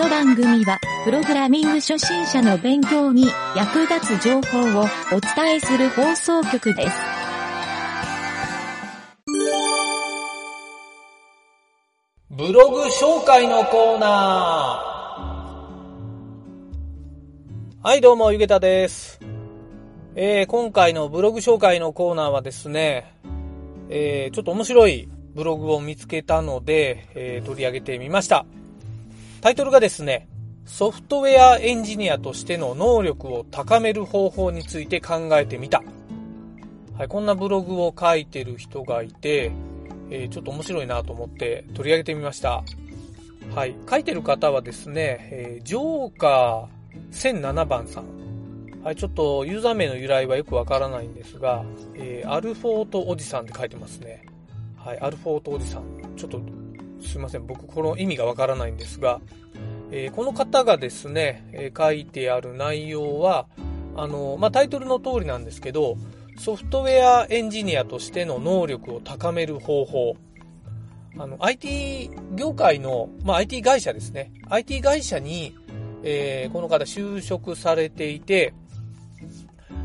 の番組は、プログラミング初心者の勉強に役立つ情報をお伝えする放送局です。ブログ紹介のコーナー。はい、どうも、ゆげたです。えー、今回のブログ紹介のコーナーはですね、えー、ちょっと面白いブログを見つけたので、えー、取り上げてみました。タイトルがですね、ソフトウェアエンジニアとしての能力を高める方法について考えてみた。はい、こんなブログを書いてる人がいて、えー、ちょっと面白いなと思って取り上げてみました。はい。書いてる方はですね、えー、ジョーカー1007番さん。はい、ちょっとユーザー名の由来はよくわからないんですが、えー、アルフォートおじさんって書いてますね。はい、アルフォートおじさん。ちょっと、すいません。僕、この意味がわからないんですが、えー、この方がですね、えー、書いてある内容は、あの、まあ、タイトルの通りなんですけど、ソフトウェアエンジニアとしての能力を高める方法。あの、IT 業界の、まあ、IT 会社ですね。IT 会社に、えー、この方就職されていて、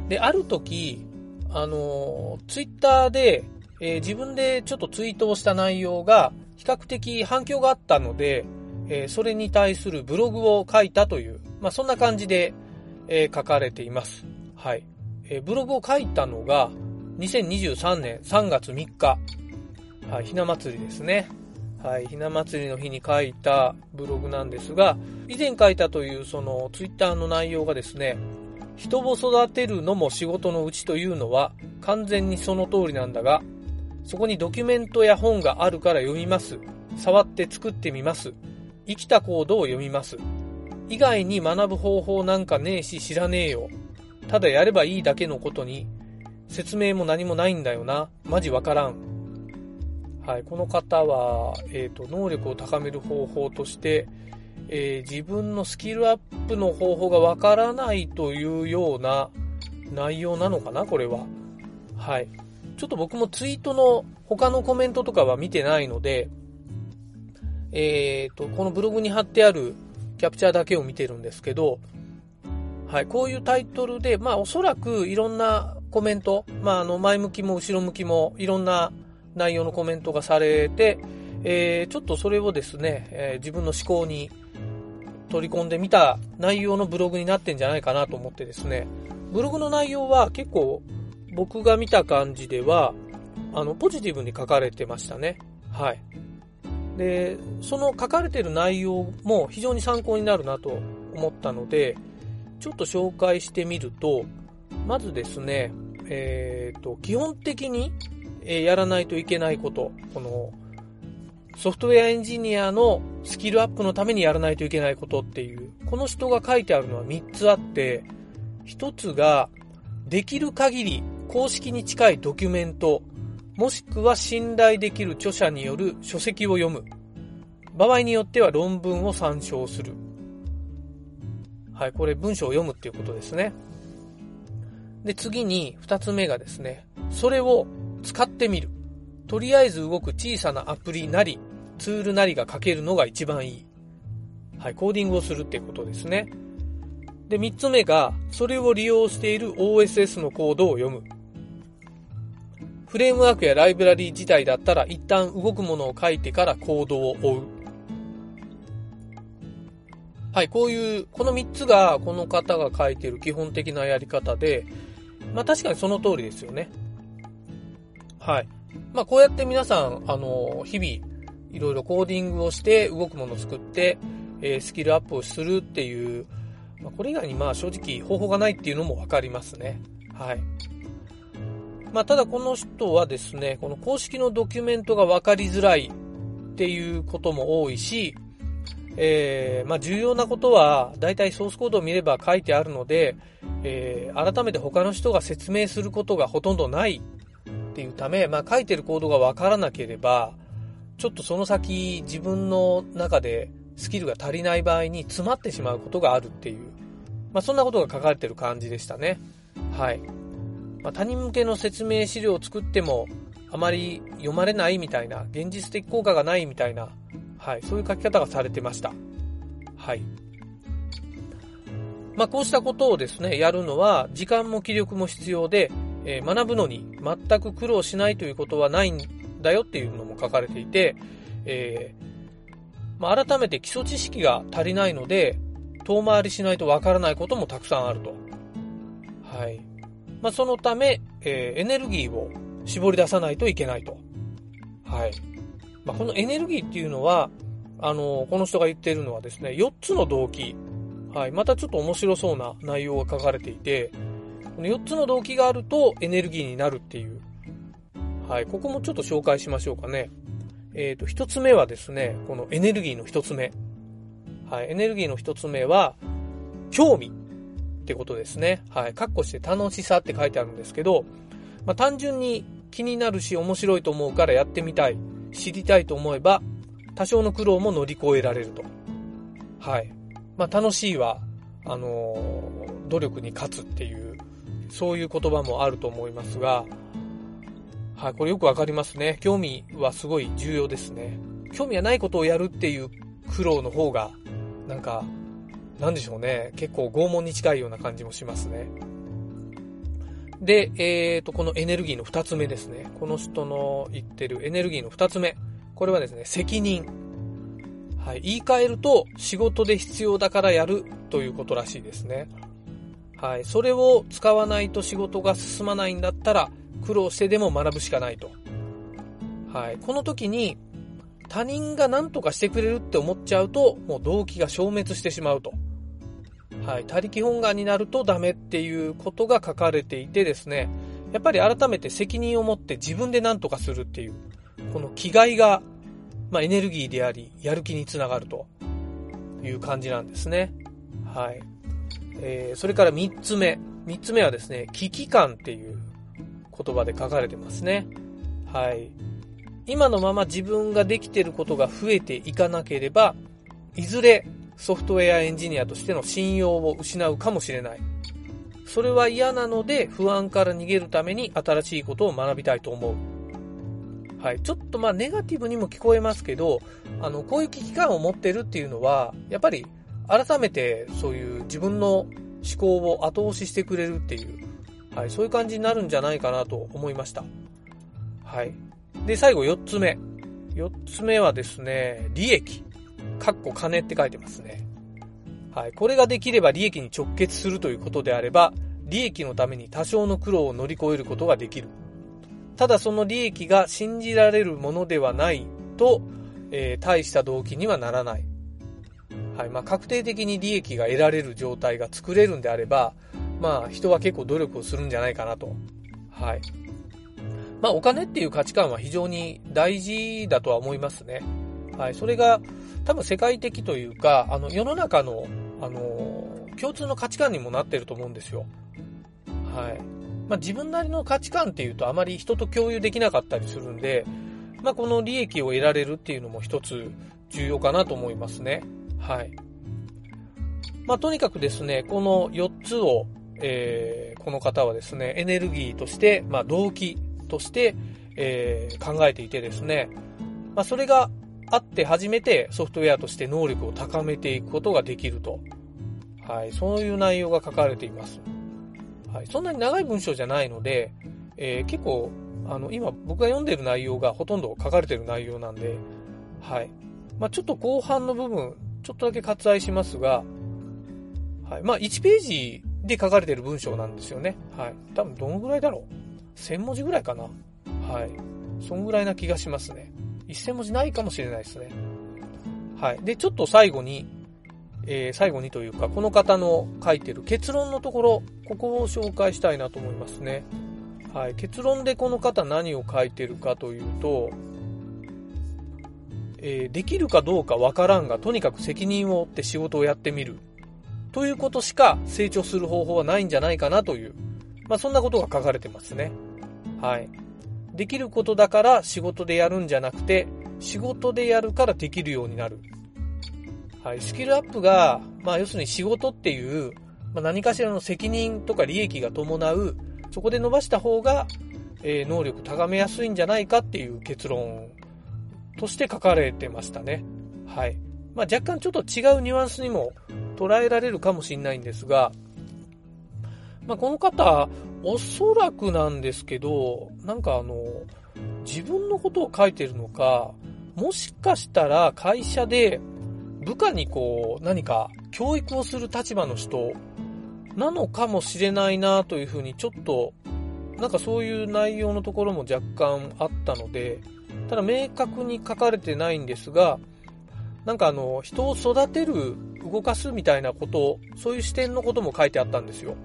で、ある時、あの、ツイッターで、えー、自分でちょっとツイートをした内容が、比較的反響があったので、えー、それに対するブログを書いたという、まあ、そんな感じで、えー、書かれています。はい。えー、ブログを書いたのが、2023年3月3日。はい、ひな祭りですね。はい、ひな祭りの日に書いたブログなんですが、以前書いたというそのツイッターの内容がですね、人を育てるのも仕事のうちというのは完全にその通りなんだが、そこにドキュメントや本があるから読みます。触って作ってみます。生きたコードを読みます。以外に学ぶ方法なんかねえし知らねえよ。ただやればいいだけのことに、説明も何もないんだよな。マジわからん。はい、この方は、えっ、ー、と、能力を高める方法として、えー、自分のスキルアップの方法がわからないというような内容なのかな、これは。はい。ちょっと僕もツイートの他のコメントとかは見てないので、えっ、ー、と、このブログに貼ってあるキャプチャーだけを見てるんですけど、はい、こういうタイトルで、まあおそらくいろんなコメント、まああの前向きも後ろ向きもいろんな内容のコメントがされて、えー、ちょっとそれをですね、えー、自分の思考に取り込んでみた内容のブログになってんじゃないかなと思ってですね、ブログの内容は結構僕が見た感じでは、あの、ポジティブに書かれてましたね。はい。で、その書かれてる内容も非常に参考になるなと思ったので、ちょっと紹介してみると、まずですね、えっ、ー、と、基本的にやらないといけないこと、この、ソフトウェアエンジニアのスキルアップのためにやらないといけないことっていう、この人が書いてあるのは3つあって、1つが、できる限り公式に近いドキュメント、もしくは信頼できる著者による書籍を読む。場合によっては論文を参照する。はい、これ文章を読むっていうことですね。で、次に二つ目がですね、それを使ってみる。とりあえず動く小さなアプリなり、ツールなりが書けるのが一番いい。はい、コーディングをするっていうことですね。で、三つ目が、それを利用している OSS のコードを読む。フレームワークやライブラリー自体だったら一旦動くものを書いてからコードを追う。はい、こういう、この3つがこの方が書いている基本的なやり方で、まあ確かにその通りですよね。はい。まあこうやって皆さん、あの、日々、いろいろコーディングをして動くものを作って、えー、スキルアップをするっていう、まあ、これ以外にまあ正直方法がないっていうのもわかりますね。はい。まあただこの人はですね、この公式のドキュメントがわかりづらいっていうことも多いし、えー、まあ、重要なことは、大体ソースコードを見れば書いてあるので、えー、改めて他の人が説明することがほとんどないっていうため、まあ、書いてるコードがわからなければ、ちょっとその先自分の中でスキルが足りない場合に詰まってしまうことがあるっていう、まあ、そんなことが書かれてる感じでしたね。はい。まあ、他人向けの説明資料を作っても、あまり読まれないみたいな、現実的効果がないみたいな、はい、そういう書き方がされてました。はい。まあ、こうしたことをですね、やるのは、時間も気力も必要で、えー、学ぶのに全く苦労しないということはないんだよっていうのも書かれていて、えー、まあ、改めて基礎知識が足りないので、遠回りしないとわからないこともたくさんあると。はい。まあ、そのため、えー、エネルギーを絞り出さないといけないと。はい。まあ、このエネルギーっていうのは、あの、この人が言ってるのはですね、4つの動機。はい。またちょっと面白そうな内容が書かれていて、この4つの動機があるとエネルギーになるっていう。はい。ここもちょっと紹介しましょうかね。えっ、ー、と、1つ目はですね、このエネルギーの1つ目。はい。エネルギーの1つ目は、興味ってことですね。はい。カッコして楽しさって書いてあるんですけど、まあ、単純に気になるし面白いと思うからやってみたい、知りたいと思えば、多少の苦労も乗り越えられると。はい。まあ、楽しいは、あのー、努力に勝つっていう、そういう言葉もあると思いますが、はい、これよくわかりますね。興味はすごい重要ですね。興味がないことをやるっていう苦労の方が、なんか、なんでしょうね。結構拷問に近いような感じもしますね。で、えっ、ー、と、このエネルギーの二つ目ですね。この人の言ってるエネルギーの二つ目。これはですね、責任。はい。言い換えると、仕事で必要だからやるということらしいですね。はい。それを使わないと仕事が進まないんだったら、苦労してでも学ぶしかないと。はい。この時に、他人が何とかしてくれるって思っちゃうと、もう動機が消滅してしまうと。はい、他力本願になるとダメっていうことが書かれていてですね、やっぱり改めて責任を持って自分で何とかするっていう、この気概が、まあ、エネルギーであり、やる気につながるという感じなんですね。はい。えー、それから3つ目。3つ目はですね、危機感っていう言葉で書かれてますね。はい。今のまま自分ができてることが増えていかなければ、いずれソフトウェアエンジニアとしての信用を失うかもしれない。それは嫌なので不安から逃げるために新しいことを学びたいと思う。はい。ちょっとまあネガティブにも聞こえますけど、あの、こういう危機感を持ってるっていうのは、やっぱり改めてそういう自分の思考を後押ししてくれるっていう、はい。そういう感じになるんじゃないかなと思いました。はい。で、最後4つ目。4つ目はですね、利益。かっこ金って書いてますね。はい。これができれば利益に直結するということであれば、利益のために多少の苦労を乗り越えることができる。ただその利益が信じられるものではないと、えー、大した動機にはならない。はい。まあ、確定的に利益が得られる状態が作れるんであれば、まあ、人は結構努力をするんじゃないかなと。はい。まあ、お金っていう価値観は非常に大事だとは思いますね。はい。それが、多分世界的というか、あの、世の中の、あの、共通の価値観にもなってると思うんですよ。はい。まあ、自分なりの価値観っていうとあまり人と共有できなかったりするんで、まあ、この利益を得られるっていうのも一つ重要かなと思いますね。はい。まあ、とにかくですね、この4つを、えー、この方はですね、エネルギーとして、まあ、動機として、えー、考えていてですね、まあ、それがあって初めてソフトウェアとして能力を高めていくことができると。はい。そういう内容が書かれています。はい。そんなに長い文章じゃないので、えー、結構、あの、今僕が読んでる内容がほとんど書かれてる内容なんで、はい。まあ、ちょっと後半の部分、ちょっとだけ割愛しますが、はい。まあ、1ページで書かれてる文章なんですよね。はい。多分どのぐらいだろう ?1000 文字ぐらいかなはい。そんぐらいな気がしますね。1000文字ないかもしれないですね。はい。で、ちょっと最後に、えー、最後にというか、この方の書いてる結論のところ、ここを紹介したいなと思いますね。はい。結論でこの方何を書いてるかというと、えー、できるかどうかわからんが、とにかく責任を負って仕事をやってみる。ということしか成長する方法はないんじゃないかなという、まあそんなことが書かれてますね。はい。できることだから仕事でやるんじゃなくて、仕事でやるからできるようになる。はい、スキルアップが、まあ要するに仕事っていう、まあ、何かしらの責任とか利益が伴う、そこで伸ばした方が、えー、能力高めやすいんじゃないかっていう結論として書かれてましたね。はい。まあ、若干ちょっと違うニュアンスにも捉えられるかもしれないんですが、まあ、この方、おそらくなんですけど、なんかあの、自分のことを書いてるのか、もしかしたら会社で部下にこう何か教育をする立場の人なのかもしれないなというふうにちょっとなんかそういう内容のところも若干あったので、ただ明確に書かれてないんですが、なんかあの、人を育てる、動かすみたいなこと、そういう視点のことも書いてあったんですよ。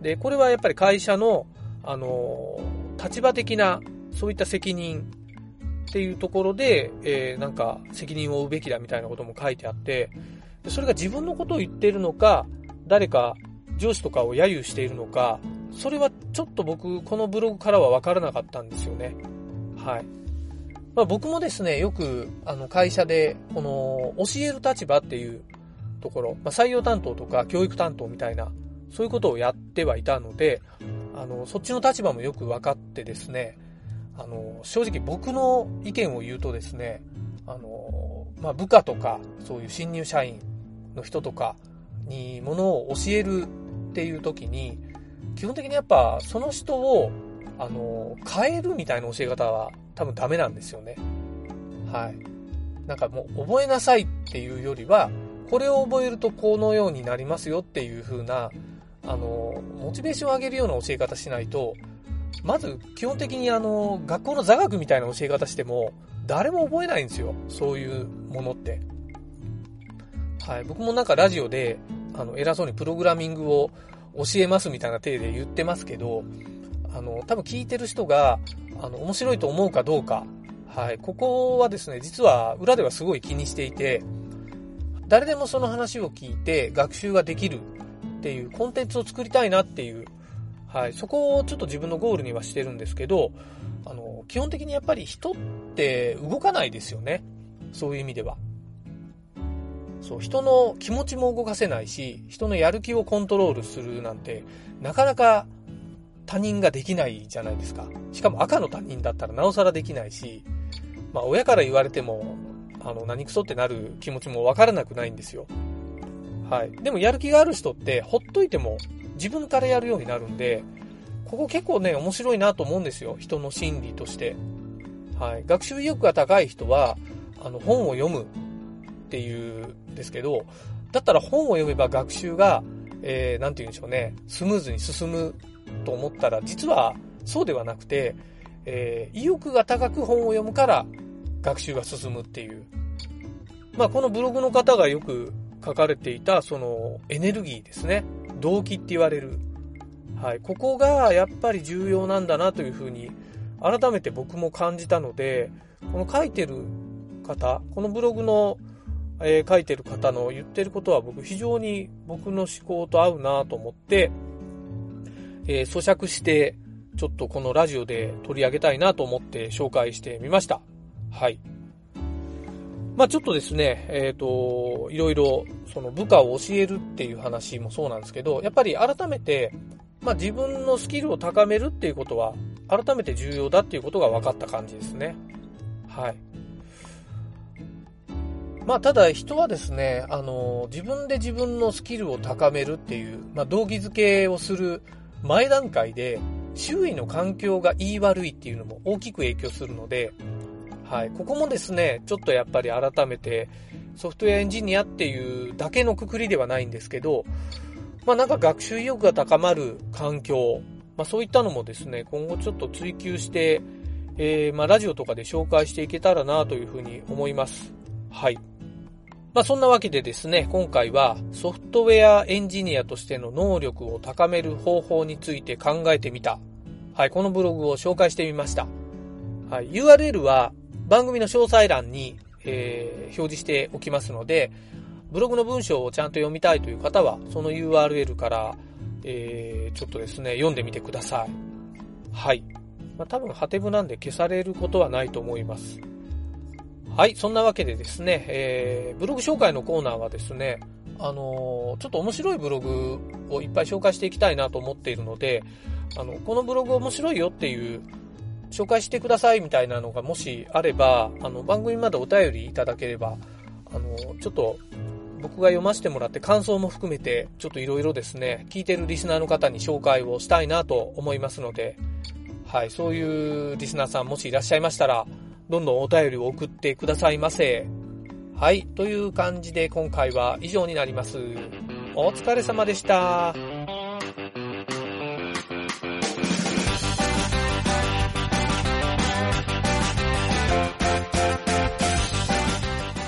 で、これはやっぱり会社の、あの、立場的な、そういった責任っていうところで、えー、なんか責任を負うべきだみたいなことも書いてあって、でそれが自分のことを言っているのか、誰か上司とかを揶揄しているのか、それはちょっと僕、このブログからは分からなかったんですよね。はい。まあ、僕もですね、よく、あの、会社で、この、教える立場っていうところ、まあ、採用担当とか教育担当みたいな、そういうことをやってはいたので、あの、そっちの立場もよく分かってですね、あの、正直僕の意見を言うとですね、あの、まあ、部下とか、そういう新入社員の人とかにものを教えるっていう時に、基本的にやっぱその人を、あの、変えるみたいな教え方は多分ダメなんですよね。はい。なんかもう覚えなさいっていうよりは、これを覚えるとこのようになりますよっていう風な、あの、モチベーションを上げるような教え方しないと、まず基本的にあの、学校の座学みたいな教え方しても、誰も覚えないんですよ。そういうものって。はい。僕もなんかラジオで、あの、偉そうにプログラミングを教えますみたいな体で言ってますけど、あの、多分聞いてる人が、あの、面白いと思うかどうか、はい、ここはですね、実は裏ではすごい気にしていて、誰でもその話を聞いて学習ができるっていうコンテンツを作りたいなっていう、はい、そこをちょっと自分のゴールにはしてるんですけど、あの、基本的にやっぱり人って動かないですよね。そういう意味では。そう、人の気持ちも動かせないし、人のやる気をコントロールするなんて、なかなか他人ができないじゃないですか。しかも赤の他人だったらなおさらできないし、まあ親から言われても、あの、何クソってなる気持ちもわからなくないんですよ。はい。でもやる気がある人ってほっといても自分からやるようになるんで、ここ結構ね、面白いなと思うんですよ。人の心理として。はい。学習意欲が高い人は、あの、本を読むっていうんですけど、だったら本を読めば学習が、えー、なんて言うんでしょうね、スムーズに進むと思ったら、実はそうではなくて、えー、意欲が高く本を読むから学習が進むっていう。まあ、このブログの方がよく書かれていた、そのエネルギーですね。動機って言われる。はい。ここがやっぱり重要なんだなというふうに、改めて僕も感じたので、この書いてる方、このブログのえー、書いてる方の言ってることは僕非常に僕の思考と合うなと思って、えー、咀嚼して、ちょっとこのラジオで取り上げたいなと思って紹介してみました。はい。まあちょっとですね、えっ、ー、と、いろいろ、その部下を教えるっていう話もそうなんですけど、やっぱり改めて、まあ自分のスキルを高めるっていうことは、改めて重要だっていうことが分かった感じですね。はい。まあ、ただ人はですね、あの、自分で自分のスキルを高めるっていう、まあ、動機づけをする前段階で、周囲の環境が言い悪いっていうのも大きく影響するので、はい、ここもですね、ちょっとやっぱり改めて、ソフトウェアエンジニアっていうだけのくくりではないんですけど、まあなんか学習意欲が高まる環境、まあそういったのもですね、今後ちょっと追求して、えー、まあラジオとかで紹介していけたらなというふうに思います。はい。まあそんなわけでですね、今回はソフトウェアエンジニアとしての能力を高める方法について考えてみた。はい、このブログを紹介してみました。はい、URL は番組の詳細欄に、えー、表示しておきますので、ブログの文章をちゃんと読みたいという方は、その URL から、えー、ちょっとですね、読んでみてください。はい。まあ、多分、ハテブなんで消されることはないと思います。はい、そんなわけでですね、えー、ブログ紹介のコーナーはですね、あのー、ちょっと面白いブログをいっぱい紹介していきたいなと思っているので、あの、このブログ面白いよっていう、紹介してくださいみたいなのがもしあれば、あの、番組までお便りいただければ、あの、ちょっと、僕が読ませてもらって感想も含めて、ちょっといろいろですね、聞いてるリスナーの方に紹介をしたいなと思いますので、はい、そういうリスナーさんもしいらっしゃいましたら、どんどんお便りを送ってくださいませ。はい、という感じで今回は以上になります。お疲れ様でした。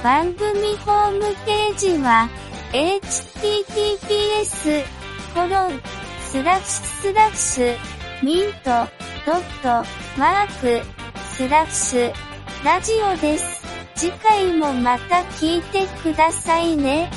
番組ホームページは、https, コロン、スラッシュスラッシュ、ミント、ドット、マーク、スラッシュ、ラジオです。次回もまた聞いてくださいね。